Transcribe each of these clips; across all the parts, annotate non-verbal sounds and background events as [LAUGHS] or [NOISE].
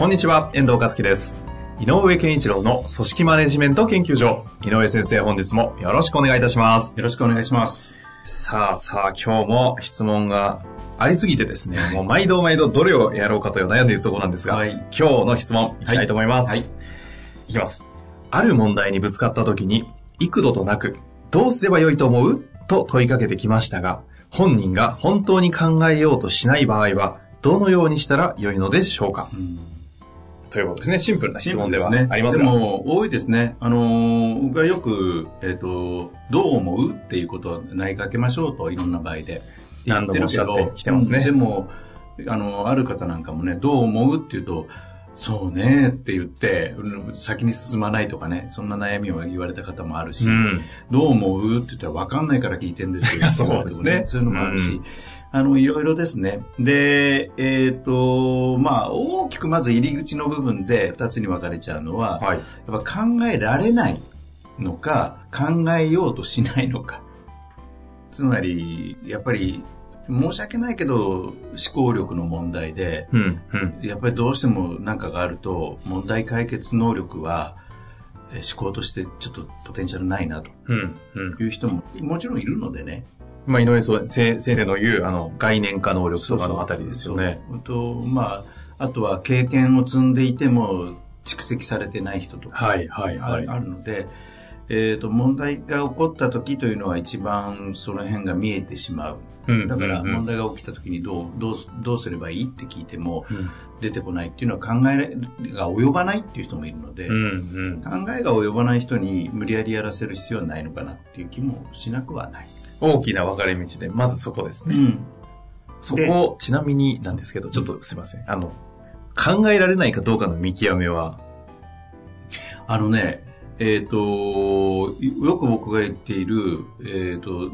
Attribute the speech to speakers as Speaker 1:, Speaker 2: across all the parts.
Speaker 1: こんにちは、遠藤和樹です。井上健一郎の組織マネジメント研究所。井上先生、本日もよろしくお願いいたします。
Speaker 2: よろしくお願いします。
Speaker 1: さあさあ、今日も質問がありすぎてですね、もう毎度毎度どれをやろうかと悩んでいるところなんですが、
Speaker 2: はい
Speaker 1: 今日の質問いきたいと思います。
Speaker 2: はい。
Speaker 1: いきます。ある問題にぶつかった時に、幾度となく、どうすればよいと思う？と問いかけてきましたが、本人が本当に考えようとしない場合は、どのようにしたらよいのでしょうか、ということですね。シンプルな質問ではありますが。
Speaker 2: でも、多いですね。あのがよく、えっ、と、どう思うっていうことを投げかけましょうと、いろんな場合で。
Speaker 1: 何度もおっしゃってきてますね
Speaker 2: うんでも、あの、ある方なんかもね、どう思うっていうと、そうねって言って、うん先に進まないとかね、そんな悩みを言われた方もあるし、
Speaker 1: うん。
Speaker 2: どう思うって言ったら分かんないから聞いてんですよ。[LAUGHS]
Speaker 1: そうですね
Speaker 2: そういうのもあるし、
Speaker 1: うん
Speaker 2: あの、いろいろですね。で、えっ、と、まあ、大きくまず入り口の部分で二つに分かれちゃうのは、
Speaker 1: はい。
Speaker 2: やっぱ考えられないのか、考えようとしないのか。つまり、やっぱり、申し訳ないけど、思考力の問題で、
Speaker 1: うん。うん。
Speaker 2: やっぱりどうしても何かがあると、問題解決能力は、えー思考としてちょっとポテンシャルないなと
Speaker 1: うん。うん。
Speaker 2: いう人ももちろんいるのでね。
Speaker 1: まあ、井上先生の言う、あの、概念化能力とかのあたりですよね。
Speaker 2: そうと、まあ、あとは経験を積んでいても蓄積されてない人とか、
Speaker 1: はい、はい、はい。
Speaker 2: あるので、えっ、と、問題が起こった時というのは一番その辺が見えてしまう。
Speaker 1: うん
Speaker 2: だから問題が起きた時にどう、どうす、どうすればいいって聞いても
Speaker 1: うん
Speaker 2: 出てこないっていうのは考えが及ばないっていう人もいるので、
Speaker 1: うん、うん。
Speaker 2: 考えが及ばない人に無理やりやらせる必要はないのかなっていう気もしなくはない。
Speaker 1: 大きな分かれ道で、まずそこですね。
Speaker 2: ん。
Speaker 1: そこ、ちなみになんですけど、ちょっとすいません。あの、考えられないかどうかの見極めは、
Speaker 2: あのね、えっ、と、よく僕が言っている、えっ、と、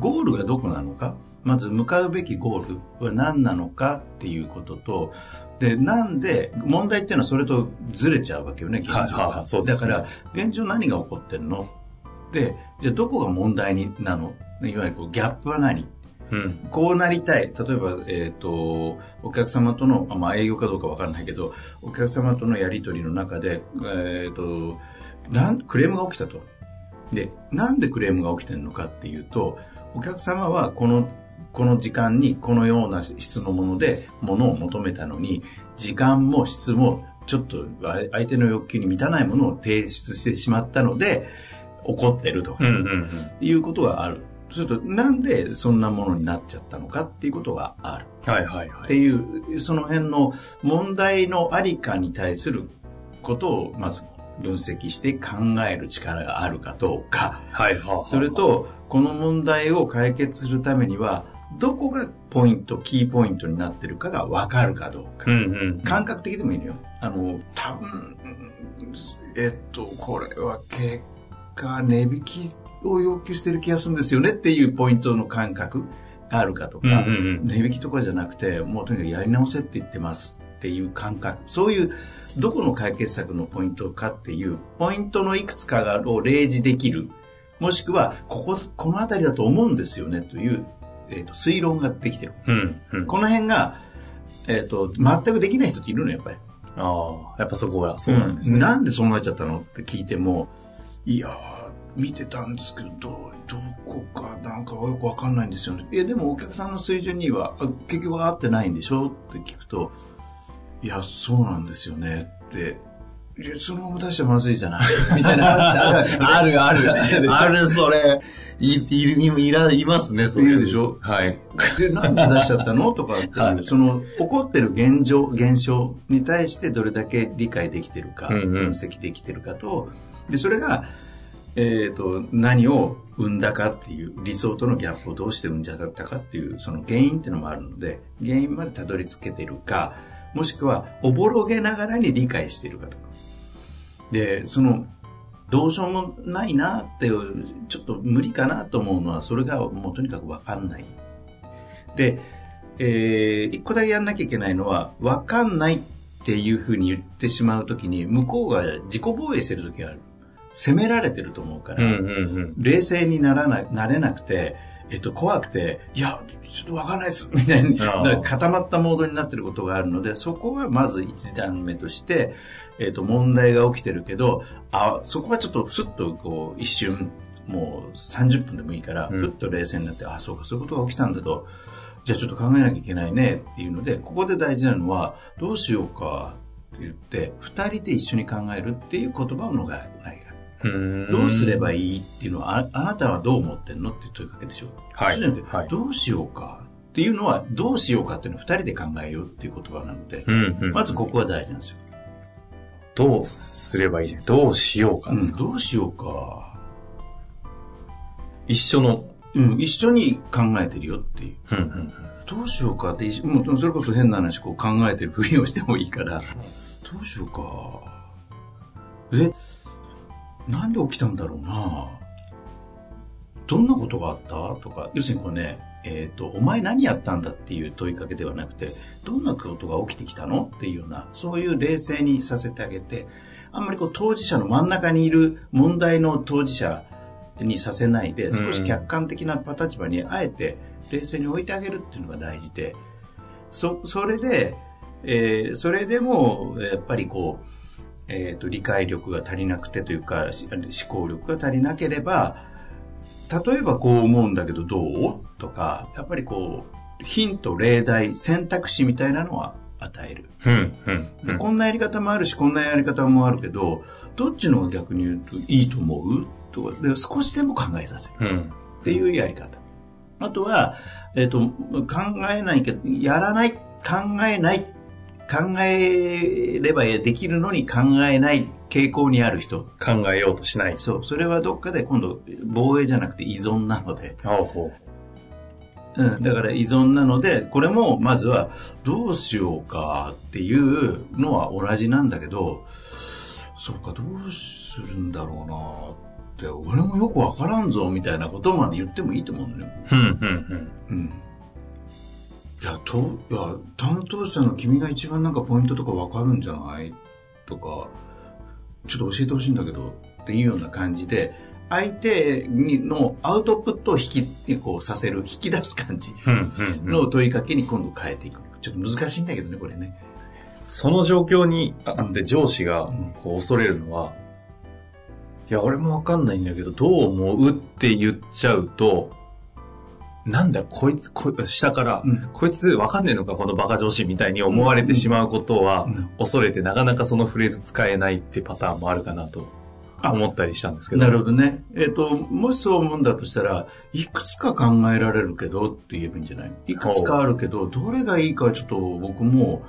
Speaker 2: ゴールがどこなのか、まず向かうべきゴールは何なのかっていうことと、で、なんで、問題っていうのはそれとずれちゃうわけよね、現状
Speaker 1: はいはいはいそうですね
Speaker 2: だから、現状何が起こってるの？で、じゃあどこが問題になの？いわゆるこうギャップは何？
Speaker 1: うん。
Speaker 2: こうなりたい。例えば、えっ、と、お客様との、あまあ営業かどうかわからないけど、お客様とのやりとりの中で、えっ、と、なん、クレームが起きたと。で、なんでクレームが起きてるのかっていうと、お客様はこの、この時間にこのような質のもので物を求めたのに、時間も質もちょっとあ相手の欲求に満たないものを提出してしまったので、怒ってるとか、
Speaker 1: うん、うん、
Speaker 2: いうことがある。そうすると、なんでそんなものになっちゃったのかっていうことがある。
Speaker 1: うん。はい、はい、はい。
Speaker 2: っていう、その辺の問題のありかに対することをまず分析して考える力があるかどうか。
Speaker 1: はい、は
Speaker 2: それ、と、この問題を解決するためには、どこがポイント、キーポイントになってるかが分かるかどうか。
Speaker 1: うん、うん。
Speaker 2: 感覚的でもいいのよ。あの、多分、うんえっと、これは結果、値引きを要求してる気がするんですよねっていうポイントの感覚があるかとか、
Speaker 1: うん、うん、うん。
Speaker 2: 値引きとかじゃなくて、もうとにかくやり直せって言ってますっていう感覚。そういう、どこの解決策のポイントかっていう、ポイントのいくつかがを例示できる。もしくは、ここ、この辺りだと思うんですよねという、えっと推論ができてる。
Speaker 1: うん、うん。
Speaker 2: この辺が、えっ、と、全くできない人っているのよ、やっぱり。
Speaker 1: ああ、やっぱそこはそうなんですね。
Speaker 2: なんでそうなっちゃったのって聞いても、いやー、見てたんですけど、どこかなんかよくわかんないんですよね。いや、でもお客さんの水準には、あ結局合ってないんでしょって聞くと、いや、そうなんですよねって、いや、そのまま出しちゃまずいじゃない [LAUGHS] みたいな話ってある
Speaker 1: あるある。[LAUGHS] ある、それ。い、いる、いら、いますね、それ。
Speaker 2: いるでしょ？
Speaker 1: はい。
Speaker 2: で、なんで出しちゃったの？とかって
Speaker 1: はい
Speaker 2: その、起こってる現状、現象に対してどれだけ理解できてるか、
Speaker 1: うんうん
Speaker 2: 分析できてるかと、で、それが、えっ、と、何を生んだかっていう、理想とのギャップをどうして生んじゃったかっていう、その原因っていうのもあるので、原因までたどり着けてるか、もしくは、おぼろげながらに理解しているかとか。で、その、どうしようもないなっていう、ちょっと無理かなと思うのは、それがもうとにかくわかんない。で、えー、一個だけやんなきゃいけないのは、わかんないっていうふうに言ってしまうときに、向こうが自己防衛してるときがある。責められてると思うから、
Speaker 1: うんうんうん。
Speaker 2: 冷静にならななれなくて、えっと、怖くて、いや、ちょっとわかんないです、[LAUGHS] みたいな固まったモードになってることがあるので、そこはまず一段目として、えっと、問題が起きてるけど、あ、そこはちょっとスッとこう、一瞬、もう30分でもいいから、
Speaker 1: うん
Speaker 2: ふっと冷静になって、あ、そうか、そういうことが起きたんだと、じゃあちょっと考えなきゃいけないねっていうので、ここで大事なのは、どうしようかって言って、二人で一緒に考えるっていう言葉のがない。どうすれば
Speaker 1: い
Speaker 2: いいっていうのは、ああなたはどう思ってんのっていう問いかけでしょ。
Speaker 1: はい
Speaker 2: そうじゃなくて
Speaker 1: はい
Speaker 2: どうしようかっていうのは、どうしようかっていうのは二人で考えようっていう言葉なので、
Speaker 1: うんうん。
Speaker 2: まずここが大事なんですよ。
Speaker 1: どうすればいいじゃん。どうしようか
Speaker 2: うん
Speaker 1: ですか？
Speaker 2: どうしようか。
Speaker 1: 一緒の。
Speaker 2: うん、一緒に考えてるよっていう。
Speaker 1: うんうん
Speaker 2: どうしようかってもうそれこそ変な話こう考えてるふりをしてもいいから、どうしようか。で、なんで起きたんだろうな。どんなことがあった？とか、要するにこれね、えっ、と、お前何やったんだっていう問いかけではなくて、どんなことが起きてきたの？っていうような、そういう冷静にさせてあげて、あんまりこう当事者の真ん中にいる問題の当事者にさせないで、少し客観的な立場にあえて冷静に置いてあげるっていうのが大事で、そ、それで、えーそれでも、やっぱりこう、えっ、と、理解力が足りなくてというか、し思考力が足りなければ、例えばこう思うんだけどどう？とか、やっぱりこう、ヒント、例題、選択肢みたいなのは与える。
Speaker 1: うんうん
Speaker 2: こんなやり方もあるし、こんなやり方もあるけど、どっちの方が逆に言うといいと思う？とかで、少しでも考えさせる。
Speaker 1: うん。
Speaker 2: っていうやり方。あとは、えっ、と、考えないけど、やらない、考えない、考えればできるのに考えない傾向にある人。
Speaker 1: 考えようとしない。
Speaker 2: そう。それはどっかで今度、防衛じゃなくて依存なので。
Speaker 1: ほうほ
Speaker 2: うん。だから依存なので、これもまずは、どうしようかっていうのは同じなんだけど、そうか、どうするんだろうなって、俺もよくわからんぞ、みたいなことまで言ってもいいと思うんだよ。
Speaker 1: う。うんうん
Speaker 2: うん。いや、と、いや、担当者の君が一番なんかポイントとかわかるんじゃない？とか、ちょっと教えてほしいんだけど、っていうような感じで、相手にのアウトプットを引き、こうさせる、引き出す感じの問いかけに今度変えていく。ちょっと難しいんだけどね、これね。
Speaker 1: その状況にあって上司がこう恐れるのは、いや、俺もわかんないんだけど、どう思う？って言っちゃうと、なんだ、こいつ、こい下から、
Speaker 2: うん
Speaker 1: こいつわかんねえのか、このバカ上司みたいに思われてしまうことは、
Speaker 2: うん
Speaker 1: 恐れてなかなかそのフレーズ使えないってパターンもあるかなと思ったりしたんですけど。
Speaker 2: なるほどね。えっ、と、もしそう思うんだとしたら、いくつか考えられるけどって言えばいいんじゃない？いくつかあるけど、どれがいいかはちょっと僕も、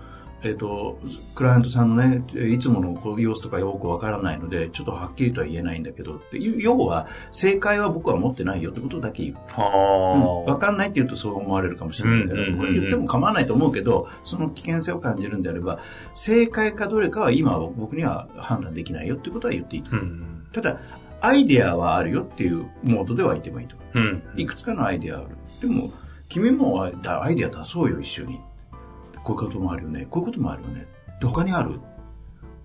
Speaker 2: えっ、と、クライアントさんのね、いつものこう様子とかよくわからないので、ちょっとはっきりとは言えないんだけどっていう、要は、正解は僕は持ってないよってことだけ言う。
Speaker 1: は
Speaker 2: わかんないって言うとそう思われるかもしれないけど、
Speaker 1: うんうんうんうん
Speaker 2: これ言っても構わないと思うけど、その危険性を感じるんであれば、正解かどれかは今は僕には判断できないよっていうことは言っていいと
Speaker 1: あ。う。ん。
Speaker 2: ただ、アイデアはあるよっていうモードでは言ってもいいと思
Speaker 1: うん。
Speaker 2: う。いくつかのアイデアある。でも、君もアイだアイデア出そうよ、一緒に。こういうこともあるよね。こういうこともあるよね。で、他にある？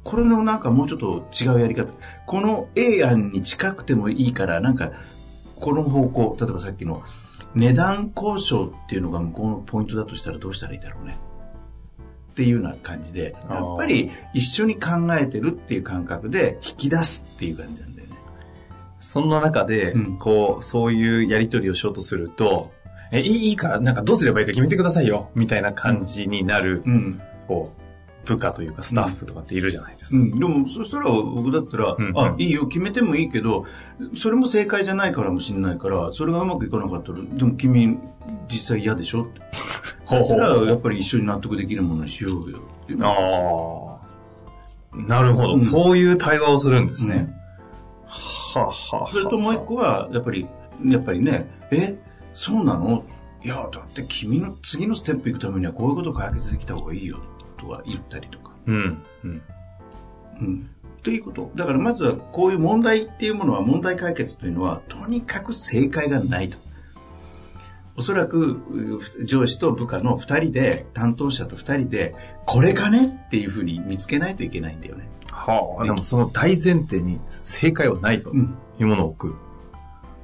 Speaker 2: これのなんかもうちょっと違うやり方。この A 案に近くてもいいから、なんか、この方向、例えばさっきの値段交渉っていうのが向こうのポイントだとしたらどうしたらいいだろうね。っていうような感じで、やっぱり一緒に考えてるっていう感覚で引き出すっていう感じなんだよね。
Speaker 1: そんな中で、
Speaker 2: うん
Speaker 1: こう、そういうやりとりをしようとすると、え、いいから、なんかどうすればいいか決めてくださいよ、みたいな感じになる、
Speaker 2: うん。
Speaker 1: こう、部下というかスタッフとかっているじゃないですか。
Speaker 2: うん、でも、そしたら僕だったら、
Speaker 1: うん
Speaker 2: あ、いいよ、決めてもいいけど、それも正解じゃないからもしれないから、それがうまくいかなかったら、でも君、実際嫌でしょ？って。
Speaker 1: ほう
Speaker 2: だから、やっぱり一緒に納得できるものにしようよっていう。
Speaker 1: ああ。なるほど、
Speaker 2: うん
Speaker 1: そういう対話をするんですね。
Speaker 2: うん
Speaker 1: はあ、はあ、
Speaker 2: それともう一個は、やっぱり、やっぱりね、え、そうなの？いや、だって君の次のステップ行くためにはこういうこと解決できた方がいいよ、とは言ったりとか。
Speaker 1: うん。うん。
Speaker 2: うん。ということ。だからまずはこういう問題っていうものは、問題解決というのは、とにかく正解がないと。おそらくう上司と部下の二人で、担当者と二人で、これかねっていうふうに見つけないといけないんだよね。
Speaker 1: はあ、でもその大前提に正解はないと
Speaker 2: うん。
Speaker 1: いうものを置く。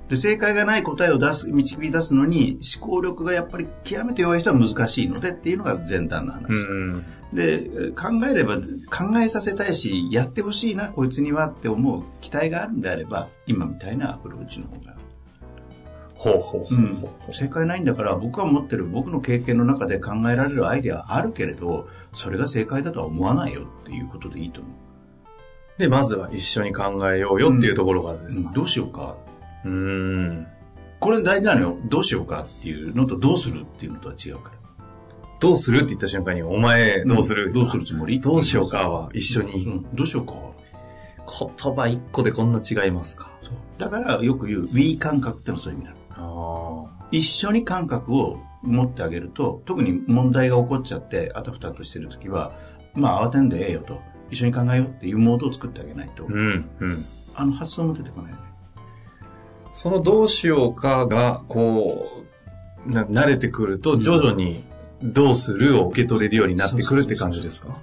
Speaker 2: で、正解がない答えを出す、導き出すのに、思考力がやっぱり極めて弱い人は難しいのでっていうのが前段の話。
Speaker 1: ん。
Speaker 2: で、考えれば、考えさせたいし、やってほしいな、こいつにはって思う期待があるんであれば、今みたいなアプローチの方が。
Speaker 1: ほうほうほうほう。
Speaker 2: 正解ないんだから、僕は持ってる僕の経験の中で考えられるアイデアはあるけれど、それが正解だとは思わないよっていうことでいいと思う。
Speaker 1: で、まずは一緒に考えようよっていうところからですか。
Speaker 2: どうしようか。
Speaker 1: うーん。
Speaker 2: これ大事なのよ。どうしようかっていうのと、どうするっていうのとは違うから。
Speaker 1: どうするって言った瞬間に、お前どうする、
Speaker 2: どうするつもり？
Speaker 1: どうしようかは一緒に。
Speaker 2: うんどうしようか。
Speaker 1: 言葉一個でこんな違いますか？
Speaker 2: だからよく言う We 感覚ってのはそういう意味なの。
Speaker 1: あ
Speaker 2: 一緒に感覚を持ってあげると、特に問題が起こっちゃって、あたふたとしてるときは、まあ慌てんでええよと。一緒に考えようっていうモードを作ってあげないと、
Speaker 1: うん、うん。
Speaker 2: あの発想も出てこないよね。
Speaker 1: そのどうしようかが、こう、な慣れてくると、徐々にどうするを受け取れるようになってくるって感じですか？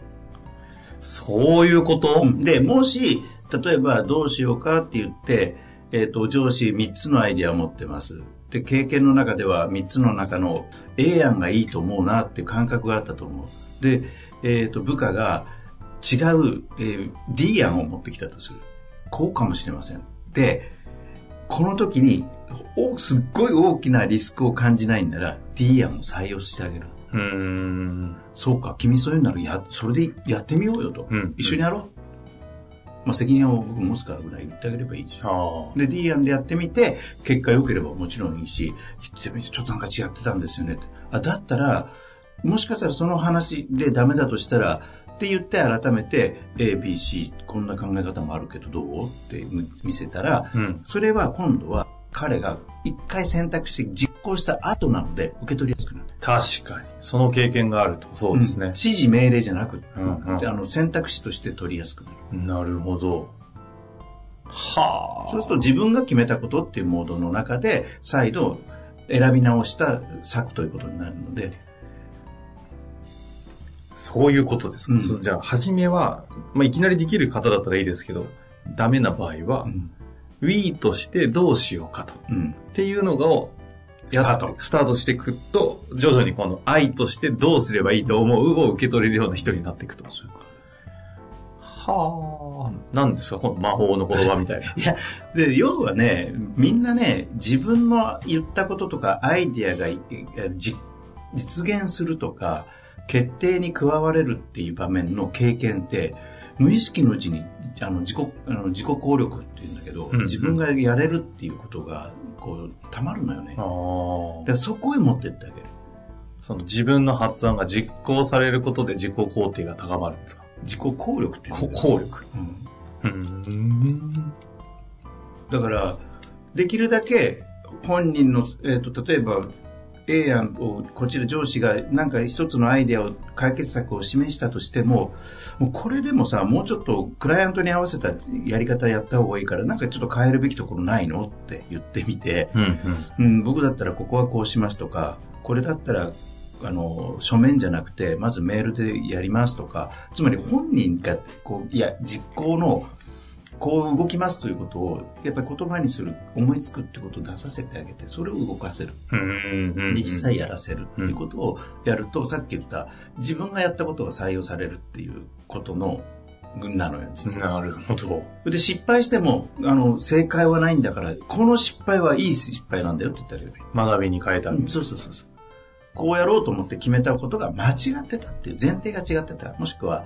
Speaker 1: そういうこと？
Speaker 2: で、もし、例えばどうしようかって言って、えっ、と、上司3つのアイディアを持ってます。で、経験の中では3つの中の A 案がいいと思うなっていう感覚があったと思う。で、えっ、と、部下が違う、えー D 案を持ってきたとする。こうかもしれません。で、この時に、おすっごい大きなリスクを感じないんなら D 案を採用してあげる。
Speaker 1: うーん。
Speaker 2: そうか、君そういうならや、それでやってみようよと。
Speaker 1: うん
Speaker 2: 一緒にやろう。まあ、責任を僕持つからぐらい言ってあげればいいじゃん。
Speaker 1: ああ。
Speaker 2: で、D 案でやってみて、結果良ければもちろんいいし、ちょっとなんか違ってたんですよね。あ、だったら、もしかしたらその話でダメだとしたら、って言って改めて、A、B、C、こんな考え方もあるけどどう？って見せたら、
Speaker 1: うん。
Speaker 2: それは今度は彼が一回選択して実行した後なので受け取りやすくなる。
Speaker 1: 確かに。その経験があると、そうですね
Speaker 2: ん。指示命令じゃなくて、
Speaker 1: うんうん
Speaker 2: あの選択肢として取りやすくなる。
Speaker 1: なるほど。はあ。
Speaker 2: そうすると自分が決めたことっていうモードの中で再度選び直した策ということになるので、
Speaker 1: そういうことですか？
Speaker 2: うん
Speaker 1: じゃあ、初めは、まあ、いきなりできる方だったらいいですけど、ダメな場合は、
Speaker 2: うん。
Speaker 1: Wii としてどうしようかと。
Speaker 2: うん。
Speaker 1: っていうのを、
Speaker 2: スタート
Speaker 1: スタートしていくと、徐々にこの愛としてどうすればいいと思うを受け取れるような人になっていくと。はあ。何ですか？この魔法の言葉みたいな。
Speaker 2: で、要はね、みんなね、自分の言ったこととかアイディアが実現するとか、決定に加われるっていう場面の経験って、無意識のうちにあの自己あの自己効力っていうんだけど、
Speaker 1: うん
Speaker 2: 自分がやれるっていうことがこうたまるのよね。だか。らそこへ持ってってあげる。
Speaker 1: その自分の発案が実行されることで自己肯定が高まるんですか？
Speaker 2: 自己効力っていう
Speaker 1: 効力。
Speaker 2: うん
Speaker 1: うん。
Speaker 2: だから、できるだけ本人の、えー、と例えば A 案をこちら上司がなんか一つのアイデアを解決策を示したとしてももうこれでもさもうちょっとクライアントに合わせたやり方やった方がいいからなんかちょっと変えるべきところないのって言ってみて、
Speaker 1: うんうん。
Speaker 2: うん、僕だったらここはこうしますとかこれだったらあの書面じゃなくてまずメールでやりますとかつまり本人がこういや実行のこう動きますということをやっぱり言葉にする思いつくってことを出させてあげてそれを動かせる。実際やらせるっていうことをやると、さっき言った自分がやったことが採用されるっていうことのなのよ実は。
Speaker 1: なるほど。
Speaker 2: で失敗してもあの正解はないんだからこの失敗はいい失敗なんだよって言ってあげればいい
Speaker 1: 学びに変えた
Speaker 2: うんそうそうそうそう。こうやろうと思って決めたことが間違ってたっていう前提が違ってた。もしくは、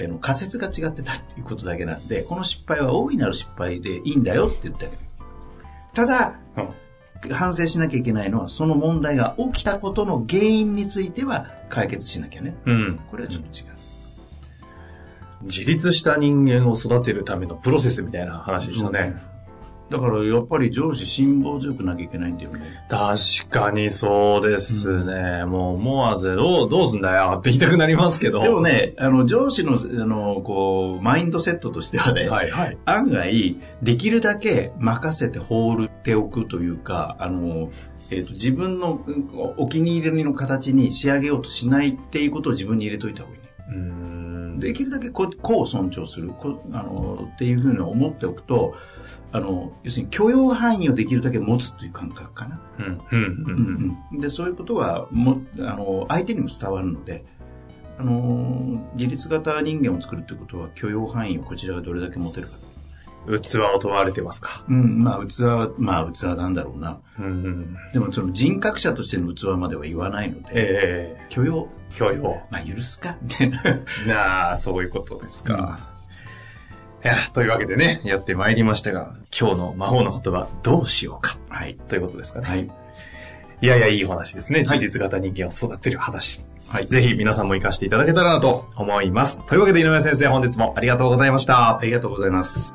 Speaker 2: あの仮説が違ってたっていうことだけなんで、この失敗は大いなる失敗でいいんだよって言ってあげる。ただ、反省しなきゃいけないのは、その問題が起きたことの原因については解決しなきゃね。
Speaker 1: うん。
Speaker 2: これはちょっと違う。
Speaker 1: 自立した人間を育てるためのプロセスみたいな話でしたね。
Speaker 2: だからやっぱり上司辛抱強くなきゃいけないんだよね。
Speaker 1: 確かにそうですね。もう思わず、どう、どうすんだよって言いたくなりますけど。
Speaker 2: でもね、あの、上司の、あの、こう、マインドセットとしてはね、
Speaker 1: はいはい。
Speaker 2: 案外、できるだけ任せて放っておくというか、あの、えっ、と、自分のうんお気に入りの形に仕上げようとしないっていうことを自分に入れといた方がいいね。
Speaker 1: うーん。
Speaker 2: できるだけこう個を尊重するこあのっていうふうに思っておくとあの要するに許容範囲をできるだけ持つという感覚かな、
Speaker 1: うん、うん、うん。
Speaker 2: うんでそういうことはもあの相手にも伝わるのであの自立型人間を作るということは許容範囲をこちらがどれだけ持てるか、
Speaker 1: 器を問われてますか？
Speaker 2: うん、まあ器はまあ器なんだろうな
Speaker 1: うん、うん。
Speaker 2: でもその人格者としての器までは言わないので、
Speaker 1: ええ
Speaker 2: 許容
Speaker 1: 許容。
Speaker 2: まあ許すか？みたいな
Speaker 1: なあ、そういうことですか。いや、というわけでね、やってまいりましたが、今日の魔法の言葉、どうしようか。
Speaker 2: はい
Speaker 1: ということですかね。
Speaker 2: はい
Speaker 1: いやいや、いいお話ですね。自立型人間を育てる話。
Speaker 2: はい
Speaker 1: ぜひ皆さんも活かしていただけたらなと思います。というわけで井上先生、本日もありがとうございました
Speaker 2: あ。りがとうございます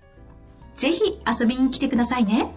Speaker 3: ぜひ遊びに来てくださいね。